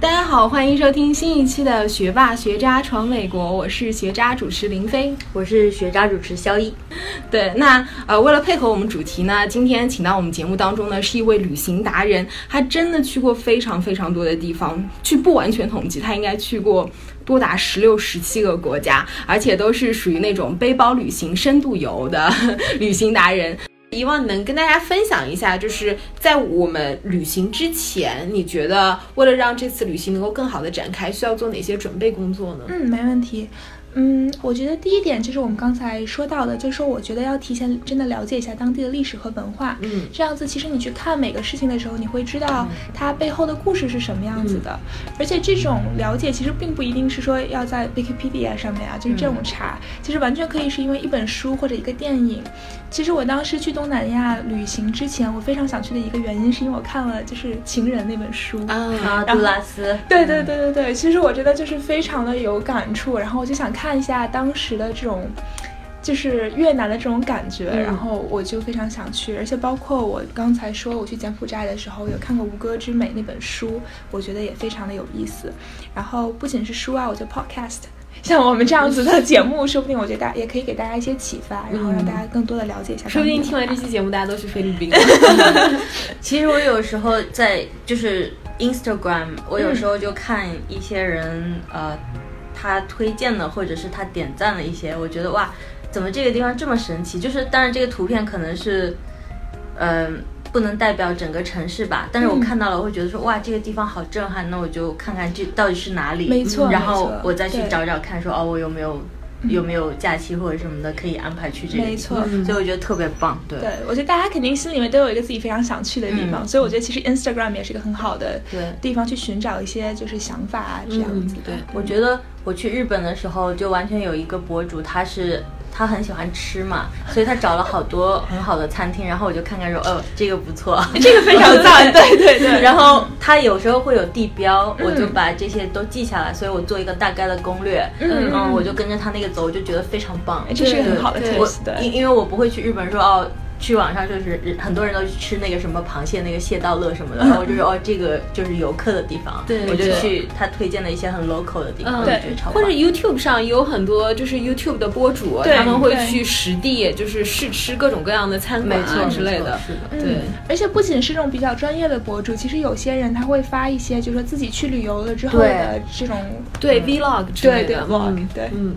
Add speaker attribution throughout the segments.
Speaker 1: 大家好，欢迎收听新一期的《学霸学渣闯美国》，我是学渣主持林飞，
Speaker 2: 我是学渣主持肖一。
Speaker 1: 对，那呃，为了配合我们主题呢，今天请到我们节目当中呢是一位旅行达人，他真的去过非常非常多的地方，据不完全统计，他应该去过多达十六、十七个国家，而且都是属于那种背包旅行、深度游的 旅行达人。希望能跟大家分享一下，就是在我们旅行之前，你觉得为了让这次旅行能够更好的展开，需要做哪些准备工作呢？
Speaker 3: 嗯，没问题。嗯，我觉得第一点就是我们刚才说到的，就是说我觉得要提前真的了解一下当地的历史和文化。
Speaker 1: 嗯，
Speaker 3: 这样子其实你去看每个事情的时候，你会知道它背后的故事是什么样子的。而且这种了解其实并不一定是说要在 Wikipedia 上面啊，就是这种查，其实完全可以是因为一本书或者一个电影。其实我当时去东南亚旅行之前，我非常想去的一个原因，是因为我看了就是《情人》那本书
Speaker 2: 啊，杜拉斯。
Speaker 3: 对对对对对，其实我觉得就是非常的有感触，然后我就想看一下当时的这种，就是越南的这种感觉，然后我就非常想去，而且包括我刚才说我去柬埔寨的时候，有看过《吴哥之美》那本书，我觉得也非常的有意思。然后不仅是书啊，我觉得 podcast。像我们这样子的节目，说不定我觉得大家也可以给大家一些启发，然后让大家更多的了解一下。
Speaker 1: 说不定听完这期节目，大家都去菲律宾。
Speaker 2: 其实我有时候在就是 Instagram，我有时候就看一些人呃，他推荐的或者是他点赞了一些，我觉得哇，怎么这个地方这么神奇？就是当然这个图片可能是嗯。不能代表整个城市吧，但是我看到了，我会觉得说哇，这个地方好震撼，那我就看看这到底是哪里，
Speaker 3: 没错，
Speaker 2: 然后我再去找找看，说哦，我有没有有没有假期或者什么的可以安排去这里，
Speaker 3: 没错，
Speaker 2: 所以我觉得特别棒，对，
Speaker 3: 对我觉得大家肯定心里面都有一个自己非常想去的地方，所以我觉得其实 Instagram 也是一个很好的地方去寻找一些就是想法啊这样子，
Speaker 2: 对，我觉得我去日本的时候就完全有一个博主，他是。他很喜欢吃嘛，所以他找了好多很好的餐厅，然后我就看看说，哦，这个不错，
Speaker 3: 这个非常赞，对对对。
Speaker 2: 然后他有时候会有地标，我就把这些都记下来，所以我做一个大概的攻略，嗯，我就跟着他那个走，我就觉得非常棒，
Speaker 3: 这是个很好的
Speaker 2: 我因因为我不会去日本说哦。去网上就是很多人都去吃那个什么螃蟹那个蟹道乐什么的，然后我就说哦，这个就是游客的地方，
Speaker 1: 对，
Speaker 2: 我就去他推荐的一些很 local 的地方，
Speaker 1: 对，或者 YouTube 上有很多就是 YouTube 的博主，他们会去实地就是试吃各种各样的餐馆啊之类的，
Speaker 2: 是的，
Speaker 1: 对。
Speaker 3: 而且不仅是这种比较专业的博主，其实有些人他会发一些就是说自己去旅游了之后的这种
Speaker 1: 对 Vlog 之类
Speaker 3: 的 Vlog，对，
Speaker 1: 嗯。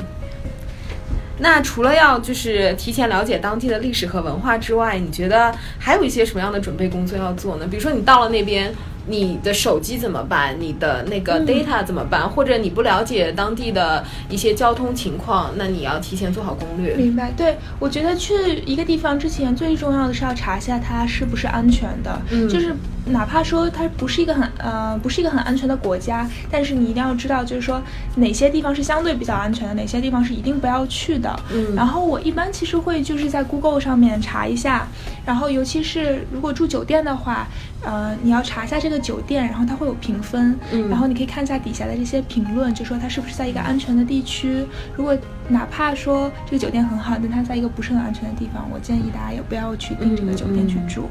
Speaker 1: 那除了要就是提前了解当地的历史和文化之外，你觉得还有一些什么样的准备工作要做呢？比如说你到了那边。你的手机怎么办？你的那个 data 怎么办？或者你不了解当地的一些交通情况，那你要提前做好攻略。
Speaker 3: 明白？对，我觉得去一个地方之前，最重要的是要查一下它是不是安全的。
Speaker 1: 嗯，
Speaker 3: 就是哪怕说它不是一个很呃不是一个很安全的国家，但是你一定要知道，就是说哪些地方是相对比较安全的，哪些地方是一定不要去的。
Speaker 1: 嗯，
Speaker 3: 然后我一般其实会就是在 Google 上面查一下，然后尤其是如果住酒店的话。呃，你要查一下这个酒店，然后它会有评分，
Speaker 1: 嗯，
Speaker 3: 然后你可以看一下底下的这些评论，就说它是不是在一个安全的地区。如果哪怕说这个酒店很好，但它在一个不是很安全的地方，我建议大家也不要去订这个酒店去住。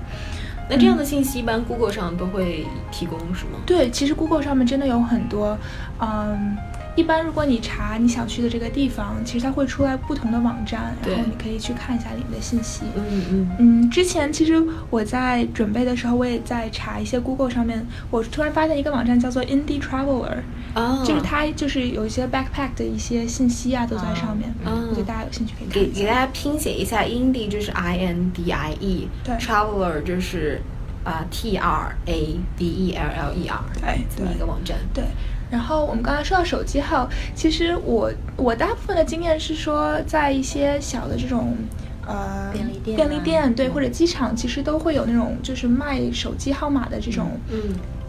Speaker 1: 那这样的信息一般 Google 上都会提供是吗？
Speaker 3: 对，其实 Google 上面真的有很多，嗯。一般如果你查你想去的这个地方，其实它会出来不同的网站，然后你可以去看一下里面的信息。
Speaker 1: 嗯嗯
Speaker 3: 嗯。之前其实我在准备的时候，我也在查一些 Google 上面，我突然发现一个网站叫做 Indie Traveler，
Speaker 1: 哦，
Speaker 3: 就是它就是有一些 backpack 的一些信息啊都在上面。
Speaker 1: 嗯，
Speaker 3: 我觉得大家有兴趣可以
Speaker 1: 给给大家拼写一下，Indie 就是 I N D I E，
Speaker 3: 对
Speaker 1: ，Traveler 就是啊 TRADE L L E R，
Speaker 3: 对，
Speaker 1: 这么一个网站，
Speaker 3: 对。然后我们刚才说到手机号，其实我我大部分的经验是说，在一些小的这种呃
Speaker 2: 便利店
Speaker 3: 便利店对或者机场，其实都会有那种就是卖手机号码的这种
Speaker 1: 嗯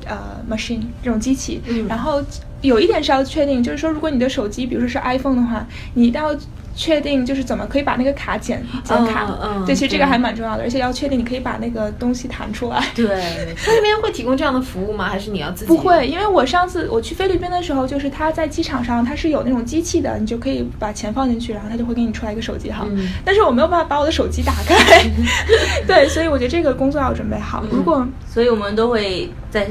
Speaker 3: 呃 machine 这种机器。
Speaker 1: 嗯。
Speaker 3: 然后有一点是要确定，就是说如果你的手机比如说是 iPhone 的话，你一定要。确定就是怎么可以把那个卡剪剪卡，对，其实这个还蛮重要的，而且要确定你可以把那个东西弹出来。
Speaker 2: 对，
Speaker 1: 他那边会提供这样的服务吗？还是你要自己？
Speaker 3: 不会，因为我上次我去菲律宾的时候，就是他在机场上他是有那种机器的，你就可以把钱放进去，然后他就会给你出来一个手机号。但是我没有办法把我的手机打开，对，所以我觉得这个工作要准备好。如果，
Speaker 2: 所以我们都会在。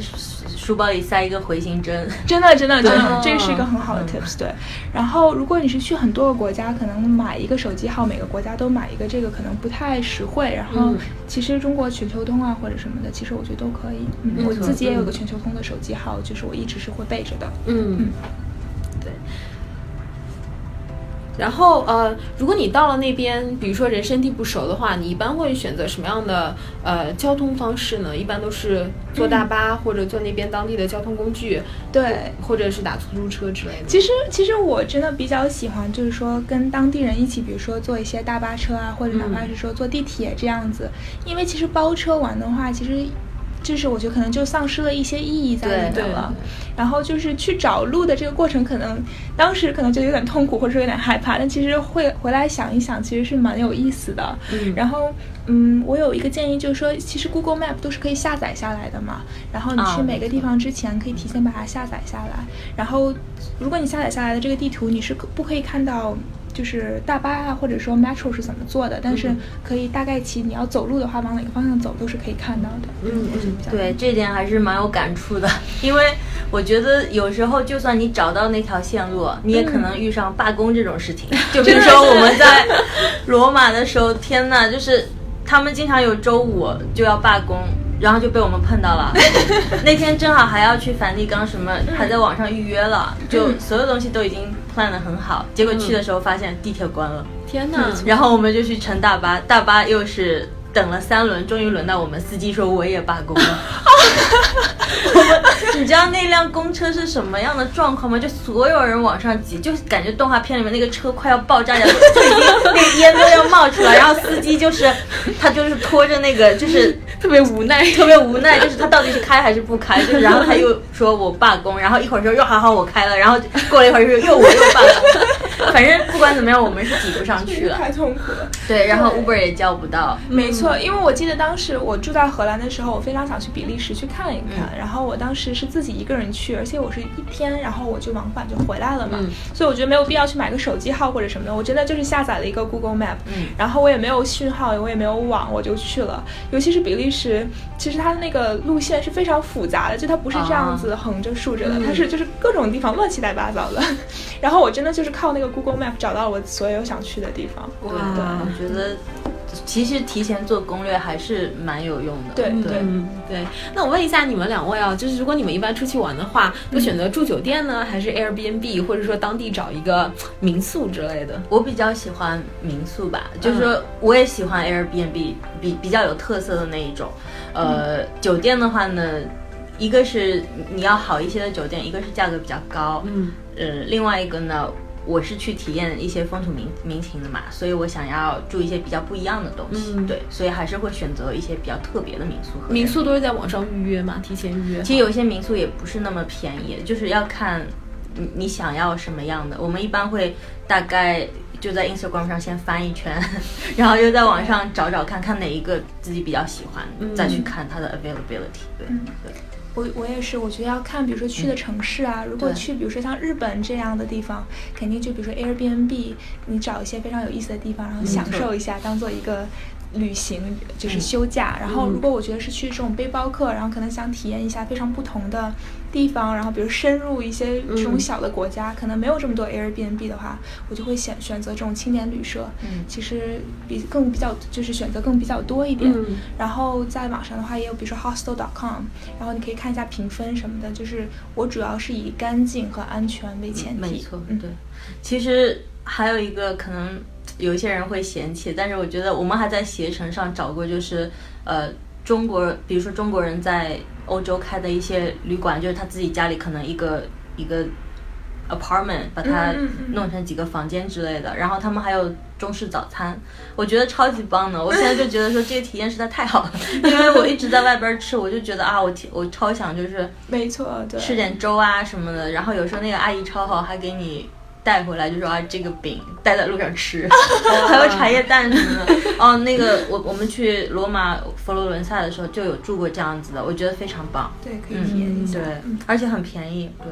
Speaker 2: 书包里塞一个回形针。
Speaker 3: 真的，真的，真的，
Speaker 1: 对
Speaker 3: 这是一个很好的 tips。对，然后如果你是去很多个国家，可能买一个手机号，每个国家都买一个，这个可能不太实惠。然后
Speaker 1: 嗯
Speaker 3: 其实中国全球通啊或者什么的，其实我觉得都可以。嗯，我自己也有
Speaker 1: 嗯
Speaker 3: 个全球通的手机号，就是我一直是会备着的。
Speaker 1: 嗯，对。然后呃，如果你到了那边，比如说人生地不熟的话，你一般会选择什么样的呃交通方式呢？一般都是坐大巴、或者坐那边当地的交通工具，
Speaker 3: 对，
Speaker 1: 或者是打出租车之类的。
Speaker 3: 其实，其实我真的比较喜欢，就是说跟当地人一起，比如说坐一些大巴车啊，或者哪怕是说坐地铁这样子。因为其实包车玩的话，其实就是我觉得可能就丧失了一些意义在里面了。然后就是去找路的这个过程，可能当时可能就有点痛苦，或者说有点害怕，但其实会回来想一想，其实是蛮有意思的。
Speaker 1: 嗯
Speaker 3: 然后，嗯，我有一个建议，就是说，其实 Google Map 都是可以下载下来的嘛。然后你
Speaker 2: 啊
Speaker 3: 去每个地方之前，可以提前把它下载下来。然后，如果你下载下来的这个地图，你是可不可以看到？就是大巴啊，或者说 metro 是怎么做的，但是可以大概其你要走路的话，往哪个方向走都是可以看到的。
Speaker 1: 嗯
Speaker 2: 对，这点还是蛮有感触的，因为我觉得有时候就算你找到那条线路，你也可能遇上罢工这种事情。就比如说我们 在罗马的时候，天呐，就是他们经常有周五就要罢工。然后就被我们碰到了，那天正好还要去梵蒂冈，什么还在网上预约了，就所有东西都已经 plan 的很好，结果去的时候发现地铁关了，
Speaker 1: 天哪！
Speaker 2: 然后我们就去乘大巴，大巴又是等了三轮，终于轮到我们，司机说我也罢工了。我们，你知道那辆公车是什么样的状况吗？就所有人往上挤，就感觉动画片里面那个车快要爆炸一样，就已经那个烟都要冒出来，然后司机就是他就是拖着那个就是
Speaker 1: 特别无奈，
Speaker 2: 特别无奈，就是他到底是开还是不开，就是然后他又说我罢工，然后一会儿说又好好我开了，然后过了一会儿又又我又罢工，反正不管怎么样，我们是挤不上去了。
Speaker 3: 太痛苦了。
Speaker 2: 对，然后 Uber 也叫不到。
Speaker 3: 没错，因为我记得当时我住在荷兰的时候，我非常想去比利时去看一看。
Speaker 2: 嗯
Speaker 3: 然后我当时是自己一个人去，而且我是一天，然后我就往返就回来了嘛。
Speaker 1: 嗯
Speaker 3: 所以我觉得没有必要去买个手机号或者什么的，我真的就是下载了一个 Google Map，、
Speaker 2: 嗯
Speaker 3: 然后我也没有讯号，我也没有网，我就去了。尤其是比利时，其实它的那个路线是非常复杂的，就它不是这样子横着竖着的，
Speaker 1: 嗯
Speaker 3: 它是就是各种地方乱七八糟的。然后我真的就是靠那个 Google Map 找到我所有想去的地方。
Speaker 2: 对我觉得其实提前做攻略还是蛮有用的。
Speaker 3: 对
Speaker 2: 对
Speaker 1: 嗯，对。那我问一下你们两位啊，就是如果你们一般出去玩的话，都选择住酒店呢，还是 Airbnb，或者说当地找一个民宿之类的？
Speaker 2: 我比较喜欢民宿吧，就是说我也喜欢 Airbnb，比比较有特色的那一种。呃，酒店的话呢，一个是你要好一些的酒店，一个是价格比较高，
Speaker 1: 嗯
Speaker 2: 呃，另外一个呢，我是去体验一些风土民民情的嘛，所以我想要住一些比较不一样的东西，
Speaker 1: 嗯
Speaker 2: 对，所以还是会选择一些比较特别的民宿和
Speaker 1: 民宿都是在网上预约嘛，提前预约。
Speaker 2: 其实有一些民宿也不是那么便宜，就是要看你你想要什么样的。我们一般会大概就在 Instagram 上先翻一圈，然后又在网上找找看看哪一个自己比较喜欢，
Speaker 1: 嗯
Speaker 2: 再去看它的 availability 对。对
Speaker 3: 我我也是，我觉得要看，比如说去的城市啊，如果去比如说像日本这样的地方，肯定就比如说 Airbnb，你找一些非常有意思的地方，然后享受一下，当做一个旅行，就是休假。然后如果我觉得是去这种背包客，然后可能想体验一下非常不同的地方，然后比如深入一些这种
Speaker 1: 嗯
Speaker 3: 小的国家，可能没有这么多 Airbnb 的话，我就会选选择这种青年旅社。
Speaker 2: 嗯
Speaker 3: 其实比更比较就是选择更比较多一点。
Speaker 1: 嗯
Speaker 3: 然后在网上的话，也有比如说 hostel.com，然后你可以看一下评分什么的。就是我主要是以干净和安全为前提。
Speaker 2: 没错，
Speaker 3: 嗯，
Speaker 2: 对。其实还有一个可能有一些人会嫌弃，但是我觉得我们还在携程上找过，就是呃中国，比如说中国人在欧洲开的一些旅馆，就是他自己家里可能一个一个 apartment 把它弄成几个房间之类的，然后他们还有中式早餐，我觉得超级棒的。我现在就觉得说这个体验实在太好了，因为我一直在外边吃，我就觉得啊，我体我超想就是
Speaker 3: 没错，对。
Speaker 2: 吃点粥啊什么的，然后有时候那个阿姨超好，还给你带回来，就说啊这个饼带在路上吃，还有茶叶蛋什么的。哦，那个我我们去罗马佛罗伦萨的时候就有住过这样子的，我觉得非常棒。
Speaker 3: 对，可以体验一下。
Speaker 2: 对
Speaker 3: 嗯，
Speaker 2: 而且很便宜。对，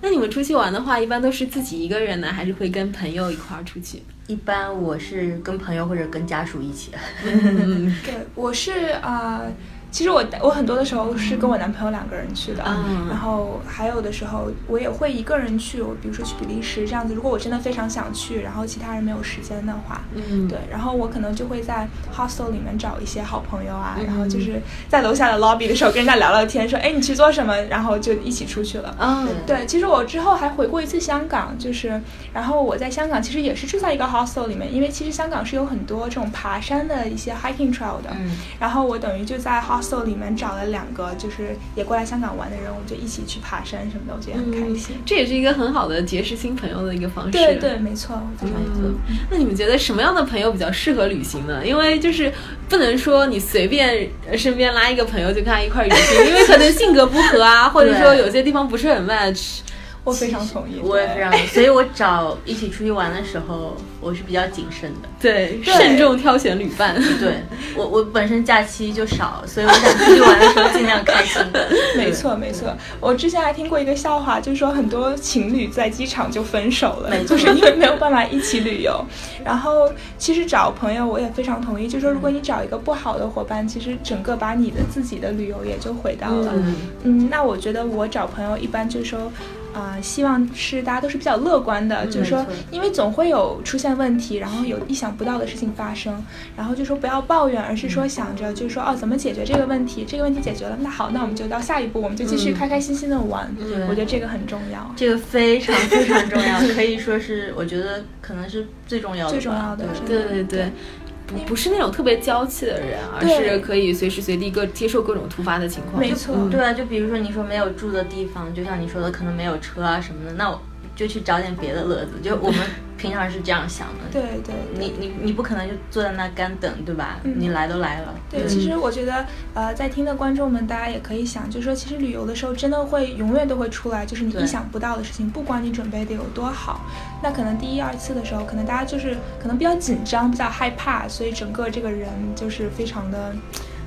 Speaker 1: 那你们出去玩的话，一般都是自己一个人呢，还是会跟朋友一块儿出去？
Speaker 2: 一般我是跟朋友或者跟家属一起。
Speaker 1: 嗯
Speaker 3: 对，我是啊、呃其实我我很多的时候是跟我男朋友两个人去的，
Speaker 1: 嗯。
Speaker 3: 然后还有的时候我也会一个人去，我比如说去比利时这样子。如果我真的非常想去，然后其他人没有时间的话，
Speaker 1: 嗯，
Speaker 3: 对，然后我可能就会在 hostel 里面找一些好朋友啊，然后
Speaker 1: 嗯
Speaker 3: 就是在楼下的 lobby 的时候跟人家聊聊天，说哎你去做什么，然后就一起出去了。
Speaker 1: 嗯，
Speaker 3: 对，其实我之后还回过一次香港，就是，然后我在香港其实也是住在一个 hostel 里面，因为其实香港是有很多这种爬山的一些 hiking trail 的，
Speaker 2: 嗯，
Speaker 3: 然后我等于就在 hostel 里面找了两个就是也过来香港玩的人，我们就一起去爬山什么的，我觉得很开心。
Speaker 1: 这也是一个很好的结识新朋友的一个方式。
Speaker 3: 对对，没错，我觉得没错。
Speaker 1: 嗯，那你们觉得什么样的朋友比较适合旅行呢？因为就是不能说你随便身边拉一个朋友就跟他一块儿旅行，因为可能性格不合啊，或者说有些地方不是很 match。
Speaker 3: 我非常同意，
Speaker 2: 我也非常，所以我找一起出去玩的时候，我是比较谨慎的。
Speaker 1: 对，
Speaker 3: 对
Speaker 1: 慎重挑选旅伴。
Speaker 2: 对我，我本身假期就少，所以我想出去玩的时候尽量开心。
Speaker 3: 没错没错。我之前还听过一个笑话，就是说很多情侣在机场就分手了，就是因为没有办法一起旅游。然后其实找朋友我也非常同意，就是说如果你找一个不好的伙伴，其实整个把你的自己的旅游也就毁掉了。
Speaker 1: 嗯
Speaker 3: 嗯，那我觉得我找朋友一般就是说，啊、希望是大家都是比较乐观的，就是说，因为总会有出现问题，然后有意想不到的事情发生，然后就说不要抱怨，而是说想着就是说哦，怎么解决这个问题？这个问题解决了，那好，那我们就到下一步，我们就继续
Speaker 1: 嗯
Speaker 3: 开开心心的玩。
Speaker 2: 对
Speaker 3: 我觉得这个很重要。
Speaker 2: 这个非常非常重要，可以说是我觉得可能是最重要的。
Speaker 3: 最重要的
Speaker 2: 对
Speaker 1: 对对。不不是那种特别娇气的人，而是可以随时随地各接受各种突发的情况。
Speaker 3: 没错
Speaker 1: 嗯
Speaker 2: 对啊，就比如说你说没有住的地方，就像你说的，可能没有车啊什么的，那我就去找点别的乐子。就我们平常是这样想的。
Speaker 3: 对对
Speaker 2: 你你你不可能就坐在那干等，对吧？
Speaker 3: 嗯
Speaker 2: 你来都来了。
Speaker 3: 对，其实我觉得，呃，在听的观众们，大家也可以想，就是说，其实旅游的时候，真的会永远都会出来，就是你意想不到的事情，不管你准备的有多好，那可能第一二次的时候，可能大家就是可能比较紧张，比较害怕，所以整个这个人就是非常的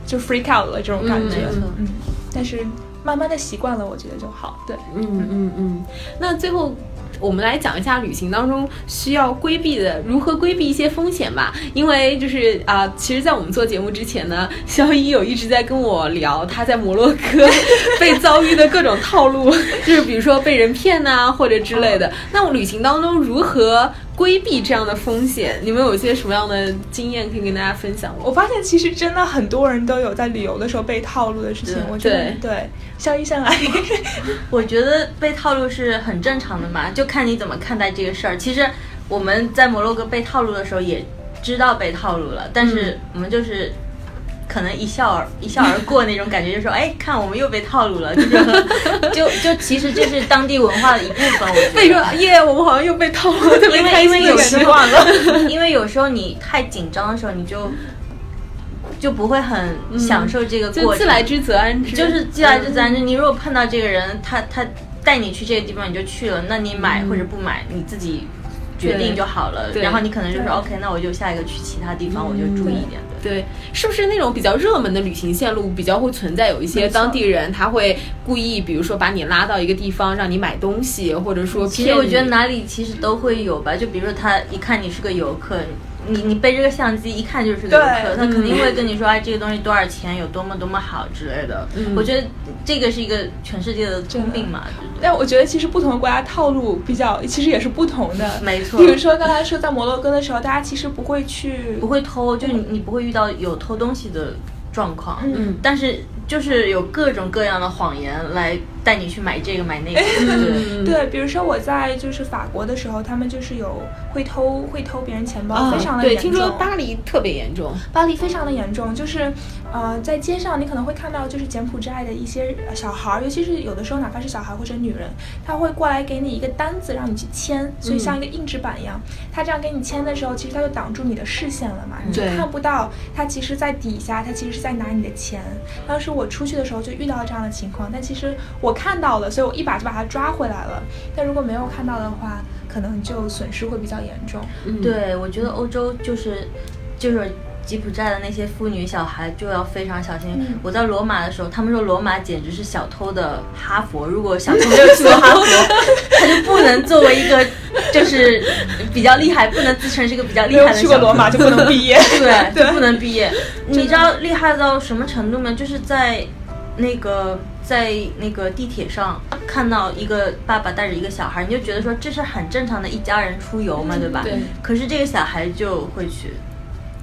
Speaker 3: 就 freak out 了这种感觉，
Speaker 2: 嗯
Speaker 3: 嗯，但是慢慢的习惯了，我觉得就好，对。
Speaker 1: 嗯嗯嗯。那最后我们来讲一下旅行当中需要规避的，如何规避一些风险吧。因为就是啊、其实，在我们做节目之前呢，肖一有一直在跟我聊他在摩洛哥 被遭遇的各种套路，就是比如说被人骗呐、或者之类的。那我旅行当中如何规避这样的风险？你们有一些什么样的经验可以跟大家分享吗？
Speaker 3: 我发现其实真的很多人都有在旅游的时候被套路的事情，我觉得
Speaker 1: 对
Speaker 3: 对，肖医生来，
Speaker 2: 我觉得被套路是很正常的嘛，就看你怎么看待这个事儿。其实我们在摩洛哥被套路的时候也知道被套路了，但是我们就是。可能一笑而一笑而过那种感觉，就说哎，看我们又被套路了，就是 就就其实这是当地文化的一部分。我觉得
Speaker 1: 被说耶，我们好像又被套路了，特别
Speaker 2: 因为
Speaker 1: 开
Speaker 2: 因为有
Speaker 1: 心的感觉。
Speaker 2: 时候了，因为有时候你太紧张的时候，你就就不会很享受这个过程。
Speaker 1: 自来之则安之，
Speaker 2: 就是既来之则安之。你如果碰到这个人，他他带你去这个地方，你就去了，那你买或者不买，你自己决定就好了。
Speaker 1: 对
Speaker 2: 然后你可能就说 OK，那我就下一个去其他地方，我就注意一点的。
Speaker 1: 对，是不是那种比较热门的旅行线路，比较会存在有一些当地人他会故意，比如说把你拉到一个地方让你买东西，或者说。
Speaker 2: 其实我觉得哪里其实都会有吧，就比如说他一看你是个游客。你你背这个相机一看就是个游客，他肯定会跟你说哎这个东西多少钱，有多么多么好之类的。
Speaker 1: 嗯
Speaker 2: 我觉得这个是一个全世界的通病嘛？
Speaker 3: 但我觉得其实不同的国家套路比较，其实也是不同的。
Speaker 2: 没错
Speaker 3: 比如说刚才说在摩洛哥的时候，大家其实不会去，
Speaker 2: 不会偷，就你你不会遇到有偷东西的状况，
Speaker 3: 嗯
Speaker 2: 但是就是有各种各样的谎言来带你去买这个买那个，对。
Speaker 3: 对，比如说我在就是法国的时候，他们就是有会偷会偷别人钱包，
Speaker 1: 啊
Speaker 3: 非常的，严重。
Speaker 1: 听说巴黎特别严重。
Speaker 3: 巴黎非常的严重，就是，呃，在街上你可能会看到，就是柬埔寨的一些呃小孩儿，尤其是有的时候哪怕是小孩或者女人，他会过来给你一个单子让你去签，所以像一个硬纸板一样，他这样给你签的时候，其实他就挡住你的视线了嘛，你就看不到他其实在底下，他其实是在拿你的钱。当时我出去的时候就遇到这样的情况，但其实我看到了，所以我一把就把他抓回来了。但如果没有看到的话，可能就损失会比较严重。
Speaker 1: 嗯，
Speaker 2: 对，我觉得欧洲就是就是吉普寨的那些妇女小孩就要非常小心。
Speaker 3: 嗯
Speaker 2: 我在罗马的时候，他们说罗马简直是小偷的哈佛。如果小偷没有去过哈佛，他就不能作为一个就是比较厉害，不能自称是一个比较厉害的小偷。
Speaker 3: 去过罗马就不能毕业。
Speaker 2: 对，
Speaker 3: 对
Speaker 2: 就不能毕业。你知道厉害到什么程度吗？就是在那个在那个地铁上看到一个爸爸带着一个小孩，你就觉得说这是很正常的一家人出游嘛，对吧？
Speaker 1: 对。
Speaker 2: 可是这个小孩就会去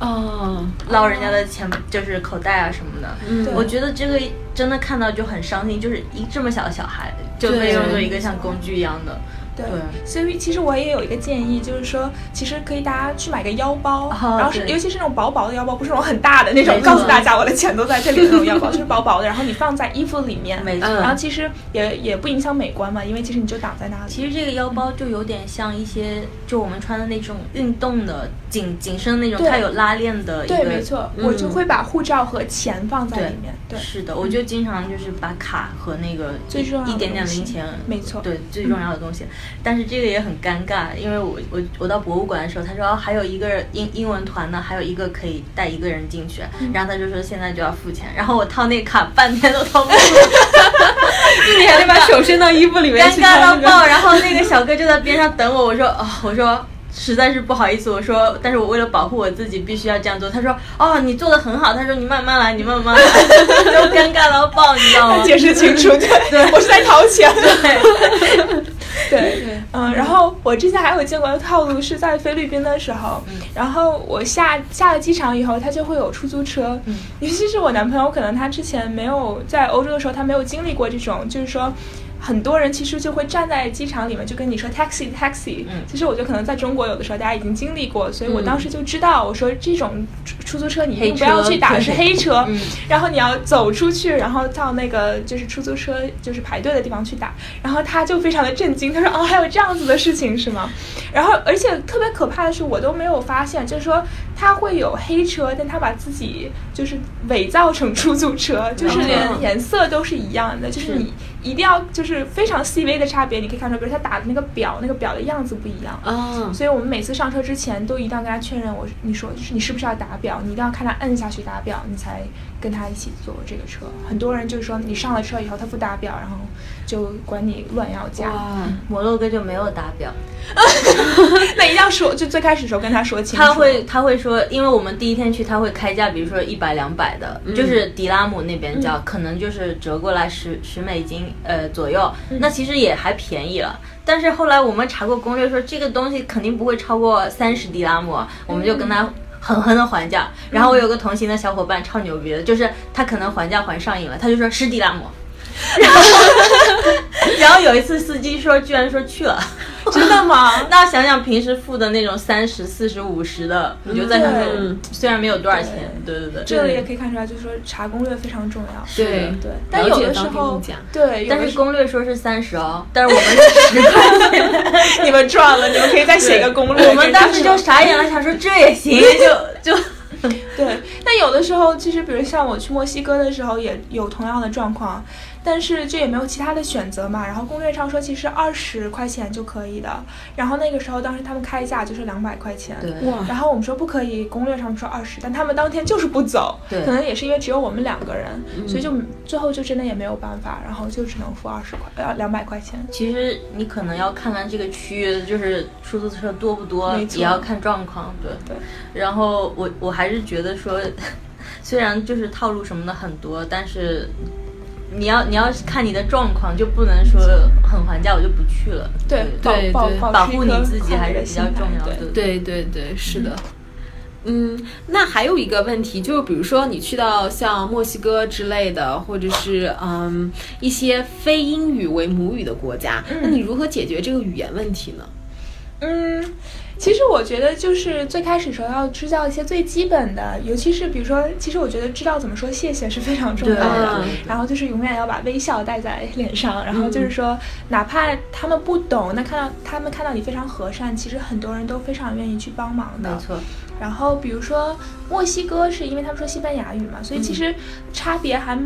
Speaker 1: 哦，
Speaker 2: 捞人家的钱，就是口袋啊什么的。
Speaker 1: 嗯
Speaker 2: 我觉得这个真的看到就很伤心，就是一这么小的小孩就被
Speaker 1: 对
Speaker 2: 用作一个像工具一样的。
Speaker 3: 对
Speaker 2: 对，
Speaker 3: 所以其实我也有一个建议，就是说，其实可以大家去买个腰包，
Speaker 2: 哦
Speaker 3: 然后是尤其是那种薄薄的腰包，不是那种很大的那种告诉大家我的钱都在这里的那种腰包，就是薄薄的，然后你放在衣服里面，
Speaker 2: 没错。
Speaker 1: 嗯
Speaker 3: 然后其实也也不影响美观嘛，因为其实你就挡在那里。
Speaker 2: 其实这个腰包就有点像一些，就我们穿的那种运动的紧紧身那种，它有拉链的。
Speaker 3: 对，没错，我就
Speaker 1: 嗯
Speaker 3: 会把护照和钱放在里面。对，
Speaker 2: 是的，我就经常就是把卡和那个
Speaker 3: 最重要的
Speaker 2: 一点点零钱，
Speaker 3: 没错
Speaker 2: 对最重要的东西。但是这个也很尴尬，因为我我我到博物馆的时候，他说、哦还有一个英英文团呢，还有一个可以带一个人进去，
Speaker 3: 嗯
Speaker 2: 然后他就说现在就要付钱，然后我掏那个卡半天都掏不出，
Speaker 1: 你还得把手伸到衣服里面
Speaker 2: 尴
Speaker 1: 去看那个
Speaker 2: 尬到爆。然后那个小哥就在边上等我，我说哦，我说。实在是不好意思，我说，但是我为了保护我自己，必须要这样做。他说，哦，你做的很好。他说，你慢慢来，你慢慢来，都尴尬到爆，你知道吗？
Speaker 3: 解释清楚，对，
Speaker 2: 对
Speaker 3: 我是在掏钱。
Speaker 2: 对，
Speaker 3: 对，嗯，然后我之前还有见过的套路是在菲律宾的时候，然后我下下了机场以后，他就会有出租车，
Speaker 2: 嗯
Speaker 3: 尤其是我男朋友，可能他之前没有在欧洲的时候，他没有经历过这种，就是说。很多人其实就会站在机场里面，就跟你说 taxi taxi。
Speaker 2: 嗯
Speaker 3: 其实我觉得可能在中国有的时候大家已经经历过，所以我
Speaker 1: 嗯
Speaker 3: 当时就知道，我说这种出出租车你一定不要去打，是黑车。
Speaker 2: 嗯
Speaker 3: 然后你要走出去，然后到那个就是出租车就是排队的地方去打，然后他就非常的震惊，他说哦还有这样子的事情是吗？然后而且特别可怕的是我都没有发现，就是说他会有黑车，但他把自己就是伪造成出租车，就是连
Speaker 1: 哦
Speaker 3: 颜色都是一样的，就是
Speaker 2: 是。
Speaker 3: 你一定要就是非常细微的差别，你可以看出，比如他打的那个表，那个表的样子不一样。
Speaker 1: 啊，
Speaker 3: 所以我们每次上车之前都一定要跟他确认我，你说就是你是不是要打表，你一定要看他摁下去打表，你才跟他一起坐这个车。很多人就是说你上了车以后他不打表，然后就管你乱要价。
Speaker 2: 摩洛哥就没有打表，
Speaker 3: 那一定要说，就最开始的时候跟他说清楚。
Speaker 2: 他会他会说，因为我们第一天去，他会开价，比如说一百两百的，就是迪拉姆那边叫，可能就是折过来十十美金呃左右，那其实也还便宜了。但是后来我们查过攻略说，这个东西肯定不会超过三十迪拉姆，我们就跟他。狠狠的还价，然后我有个同行的小伙伴超牛逼的，就是他可能还价还上瘾了，他就说十迪拉姆，然后然后有一次司机说居然说去了，
Speaker 3: 真的吗？
Speaker 2: 那想想平时付的那种三十、四十、五十的，你就在想说
Speaker 1: 嗯，
Speaker 2: 虽然没有多少钱，对。对对，
Speaker 3: 这里也可以看出来，就是说查攻略非常重要。
Speaker 1: 对。
Speaker 3: 对，但有的时
Speaker 1: 了解当
Speaker 3: 候
Speaker 1: 地物价
Speaker 3: 对，
Speaker 2: 但是攻略说是三十哦，但是我们是十块钱，
Speaker 3: 你们赚了，你们可以再写个攻略。
Speaker 2: 我们当时就傻眼了，想说这也行，就就
Speaker 3: 对，但有的时候，其实比如像我去墨西哥的时候，也有同样的状况，但是这也没有其他的选择嘛。然后攻略上说，其实二十块钱就可以的。然后那个时候，当时他们开价就是两百块钱。
Speaker 2: 对
Speaker 1: 哇，
Speaker 3: 然后我们说不可以，攻略上说二十，但他们当天就是不走，
Speaker 2: 对
Speaker 3: 可能也是因为只有我们两个人，所以就最后就真的也没有办法，然后就只能付二十块，呃，两百块钱。
Speaker 2: 其实你可能要看看这个区域，就是出租车多不多，也要看状况，对
Speaker 3: 对。
Speaker 2: 然后我我还是觉得说，虽然就是套路什么的很多，但是你要你要看你的状况，就不能说很还价我就不去了。
Speaker 3: 对，保
Speaker 1: 对对
Speaker 3: 保
Speaker 2: 护你自己还是比较重要的。
Speaker 3: 对
Speaker 1: 对对对，是的。嗯，那还有一个问题，就是比如说你去到像墨西哥之类的，或者是嗯一些非英语为母语的国家，那你如何解决这个语言问题呢？
Speaker 3: 嗯，其实我觉得就是最开始时候要知道一些最基本的，尤其是比如说，其实我觉得知道怎么说谢谢是非常重要的。然后就是永远要把微笑带在脸上，然后就是说，哪怕他们不懂，那看到他们看到你非常和善，其实很多人都非常愿意去帮忙的。
Speaker 2: 没错，
Speaker 3: 然后比如说墨西哥是因为他们说西班牙语嘛，所以其实差别还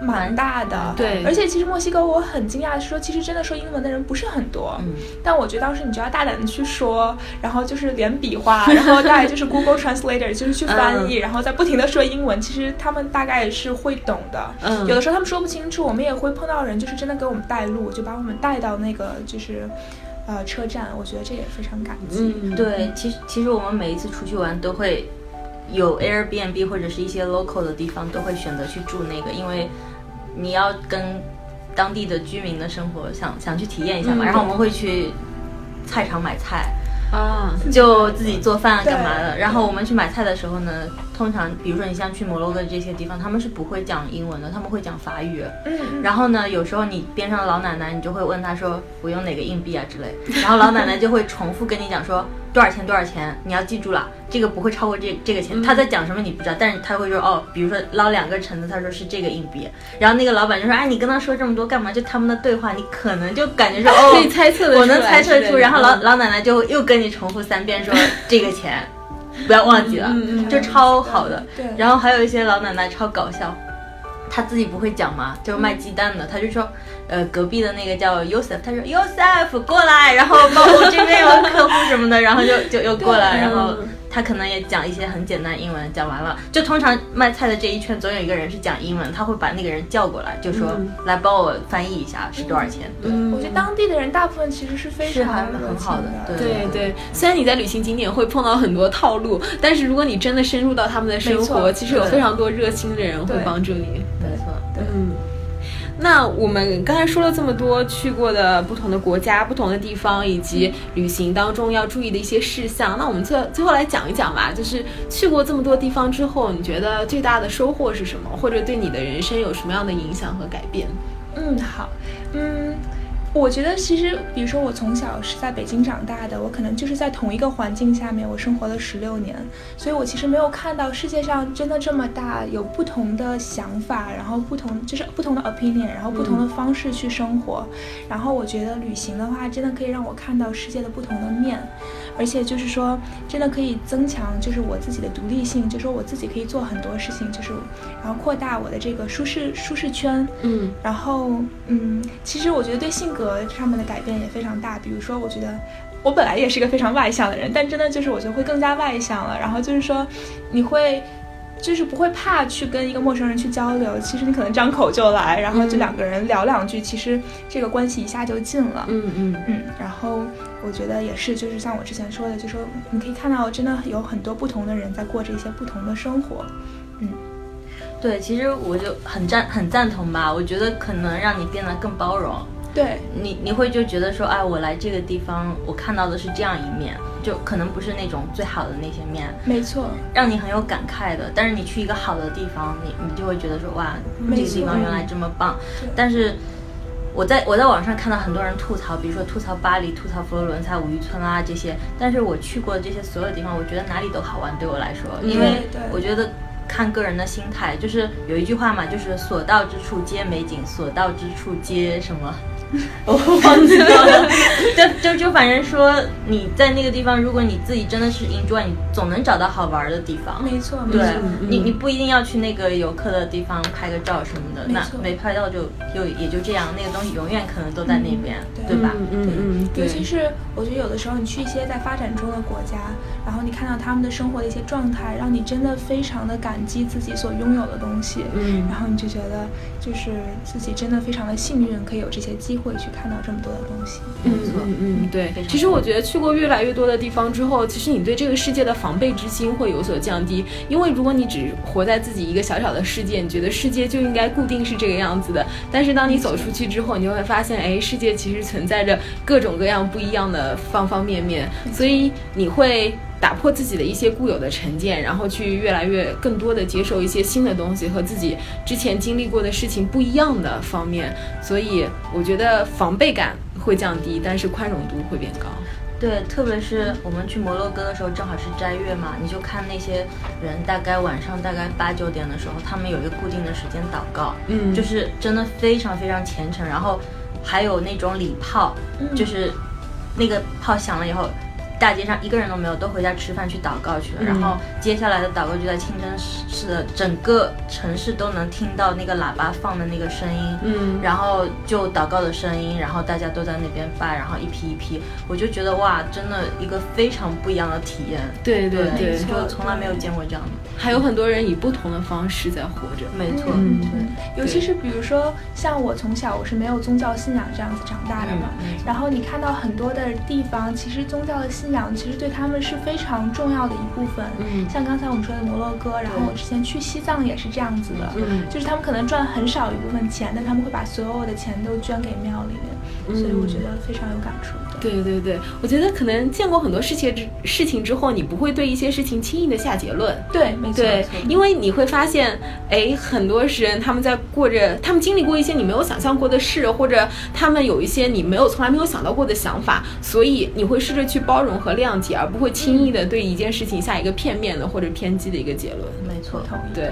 Speaker 3: 蛮大的。
Speaker 1: 对，
Speaker 3: 而且其实墨西哥我很惊讶的是说，其实真的说英文的人不是很多。
Speaker 2: 嗯，
Speaker 3: 但我觉得当时你就要大胆的去说，然后就是 连比划，然后大概就是 Google Translator 就是去翻译，然后再不停的说英文，其实他们大概是会懂的。
Speaker 1: 嗯，
Speaker 3: 有的时候他们说不清楚，我们也会碰到人，就是真的给我们带路，就把我们带到那个就是。呃，车站，我觉得这也非常感激。
Speaker 2: 嗯，对，其实其实我们每一次出去玩都会有 Airbnb 或者是一些 local 的地方，都会选择去住那个，因为你要跟当地的居民的生活想想去体验一下嘛。然后我们会去菜场买菜。
Speaker 1: 啊，
Speaker 2: 就自己做饭干嘛的？然后我们去买菜的时候呢，通常比如说你像去摩洛哥这些地方，他们是不会讲英文的，他们会讲法语。
Speaker 3: 嗯。
Speaker 2: 然后呢，有时候你边上的老奶奶，你就会问他说：“我用哪个硬币啊？”之类。然后老奶奶就会重复跟你讲说。多少钱？多少钱？你要记住了，这个不会超过这这个钱。他在讲什么你不知道，但是他会说哦，比如说捞两个橙子，他说是这个硬币。然后那个老板就说，哎，你跟他说这么多干嘛？就他们的对话，你可能就感觉说哦，
Speaker 1: 可以猜测的，
Speaker 2: 我能猜测出。然后老老奶奶就又跟你重复三遍说这个钱，不要忘记了，就超好的。然后还有一些老奶奶超搞笑。她自己不会讲嘛，就是卖鸡蛋的，她就说，呃，隔壁的那个叫 Yosef，她说 Yosef 过来，然后帮我这边有客户什么的，然后就就又过来，然后。他可能也讲一些很简单英文，讲完了，就通常卖菜的这一圈总有一个人是讲英文，他会把那个人叫过来，就说来帮我翻译一下是多少钱。
Speaker 3: 嗯，我觉得当地的人大部分其实是非常
Speaker 2: 很好的。
Speaker 1: 对对，虽然你在旅行景点会碰到很多套路，但是如果你真的深入到他们的生活，其实有非常多热心的人会帮助你。
Speaker 2: 没错，
Speaker 1: 嗯。那我们刚才说了这么多去过的不同的国家、不同的地方，以及旅行当中要注意的一些事项。那我们最最后来讲一讲吧，就是去过这么多地方之后，你觉得最大的收获是什么，或者对你的人生有什么样的影响和改变？
Speaker 3: 嗯，好，嗯。我觉得其实，比如说我从小是在北京长大的，我可能就是在同一个环境下面，我生活了十六年，所以我其实没有看到世界上真的这么大，有不同的想法，然后不同就是不同的 opinion，然后不同的方式去生活。然后我觉得旅行的话，真的可以让我看到世界的不同的面，而且就是说，真的可以增强就是我自己的独立性，就说我自己可以做很多事情，就是然后扩大我的这个舒适舒适圈。
Speaker 1: 嗯，
Speaker 3: 然后嗯，其实我觉得对性格。格上面的改变也非常大，比如说，我觉得我本来也是一个非常外向的人，但真的就是我觉得会更加外向了。然后就是说，你会就是不会怕去跟一个陌生人去交流，其实你可能张口就来，然后就两个人聊两句，其实这个关系一下就近了。
Speaker 1: 嗯嗯
Speaker 3: 嗯。然后我觉得也是，就是像我之前说的，就说你可以看到，真的有很多不同的人在过着一些不同的生活。嗯，
Speaker 2: 对，其实我就很赞很赞同吧，我觉得可能让你变得更包容。
Speaker 3: 对
Speaker 2: 你，你会就觉得说，哎，我来这个地方，我看到的是这样一面，就可能不是那种最好的那些面，
Speaker 3: 没错，
Speaker 2: 让你很有感慨的。但是你去一个好的地方，你你就会觉得说，哇，这个地方原来这么棒。但是我在我在网上看到很多人吐槽，比如说吐槽巴黎、吐槽佛罗伦萨、五渔村啊这些。但是我去过的这些所有地方，我觉得哪里都好玩，对我来说，因为我觉得看个人的心态，就是有一句话嘛，就是所到之处皆美景，所到之处皆什么。我忘记了，就就就反正说你在那个地方，如果你自己真的是 enjoy，你总能找到好玩的地方。
Speaker 3: 没错，
Speaker 2: 对你你不一定要去那个游客的地方拍个照什么的，那没拍到就就也就这样，那个东西永远可能都在那边，对吧？
Speaker 1: 嗯嗯，
Speaker 3: 尤其是我觉得有的时候你去一些在发展中的国家，然后你看到他们的生活的一些状态，让你真的非常的感激自己所拥有的东西。
Speaker 1: 嗯，
Speaker 3: 然后你就觉得就是自己真的非常的幸运，可以有这些机。会去看到这么多的东西，
Speaker 2: 嗯嗯
Speaker 1: 嗯，对。其实我觉得去过越来越多的地方之后，其实你对这个世界的防备之心会有所降低。因为如果你只活在自己一个小小的世界，你觉得世界就应该固定是这个样子的。但是当你走出去之后，你就会发现，哎，世界其实存在着各种各样不一样的方方面面。所以你会。打破自己的一些固有的成见，然后去越来越更多的接受一些新的东西和自己之前经历过的事情不一样的方面，所以我觉得防备感会降低，但是宽容度会变高。
Speaker 2: 对，特别是我们去摩洛哥的时候，正好是斋月嘛，你就看那些人，大概晚上大概八九点的时候，他们有一个固定的时间祷告，
Speaker 1: 嗯，
Speaker 2: 就是真的非常非常虔诚，然后还有那种礼炮，就是那个炮响了以后。大街上一个人都没有，都回家吃饭去祷告去了。然后接下来的祷告就在清真寺的整个城市都能听到那个喇叭放的那个声音，
Speaker 1: 嗯，
Speaker 2: 然后就祷告的声音，然后大家都在那边拜，然后一批一批，我就觉得哇，真的一个非常不一样的体验。
Speaker 1: 对对对，
Speaker 2: 就从来没有见过这样的。
Speaker 1: 还有很多人以不同的方式在活着，
Speaker 2: 没错，
Speaker 3: 嗯，对，尤其是比如说像我从小我是没有宗教信仰这样子长大的嘛，然后你看到很多的地方，其实宗教的信仰其实对他们是非常重要的一部分。
Speaker 1: 嗯，
Speaker 3: 像刚才我们说的摩洛哥，然后我之前去西藏也是这样子的，
Speaker 1: 嗯，
Speaker 3: 就是他们可能赚很少一部分钱，但他们会把所有的钱都捐给庙里面，所以我觉得非常有感触。
Speaker 1: 对对对，我觉得可能见过很多事情之事情之后，你不会对一些事情轻易的下结论。
Speaker 3: 对，没错，
Speaker 1: 因为你会发现，哎，很多人他们在过着，他们经历过一些你没有想象过的事，或者他们有一些你没有从来没有想到过的想法，所以你会试着去包容和谅解，而不会轻易的对一件事情下一个片面的或者偏激的一个结论。
Speaker 2: 没错，
Speaker 3: 同意。
Speaker 1: 对。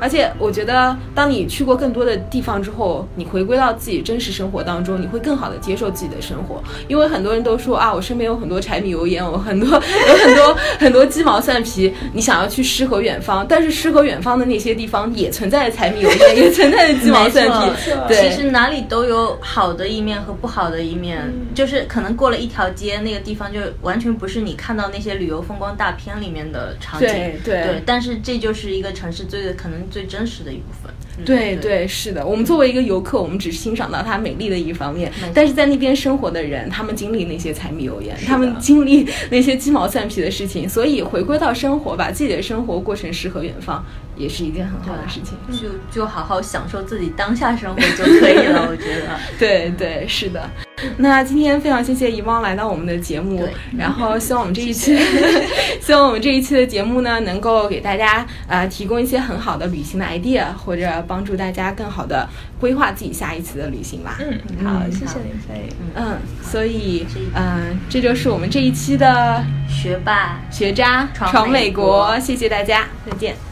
Speaker 1: 而且我觉得，当你去过更多的地方之后，你回归到自己真实生活当中，你会更好的接受自己的生活。因为很多人都说啊，我身边有很多柴米油盐，我很多 有很多很多鸡毛蒜皮。你想要去诗和远方，但是诗和远方的那些地方也存在着柴米油盐，也存在着鸡毛蒜皮。对，
Speaker 2: 其实哪里都有好的一面和不好的一面。就是可能过了一条街，那个地方就完全不是你看到那些旅游风光大片里面的场景。
Speaker 1: 对对。
Speaker 2: 但是这就是一个城市最可能。最真实的一部分，
Speaker 1: 对对是的。我们作为一个游客，我们只欣赏到它美丽的一方面，但是在那边生活的人，他们经历那些柴米油盐，他们经历那些鸡毛蒜皮的事情，所以回归到生活，把自己的生活过成诗和远方，也是一件很好的事情。
Speaker 2: 就就好好享受自己当下生活就可以了，我觉得。
Speaker 1: 对对是的。那今天非常谢谢遗忘来到我们的节目，然后希望我们这一期，希望我们这一期的节目呢，能够给大家呃提供一些很好的旅行的 idea，或者帮助大家更好的规划自己下一次的旅行吧。
Speaker 3: 嗯，好，谢谢林飞。
Speaker 1: 嗯，所以嗯，这就是我们这一期的
Speaker 2: 学霸。
Speaker 1: 学渣闯美国，谢谢大家，再见。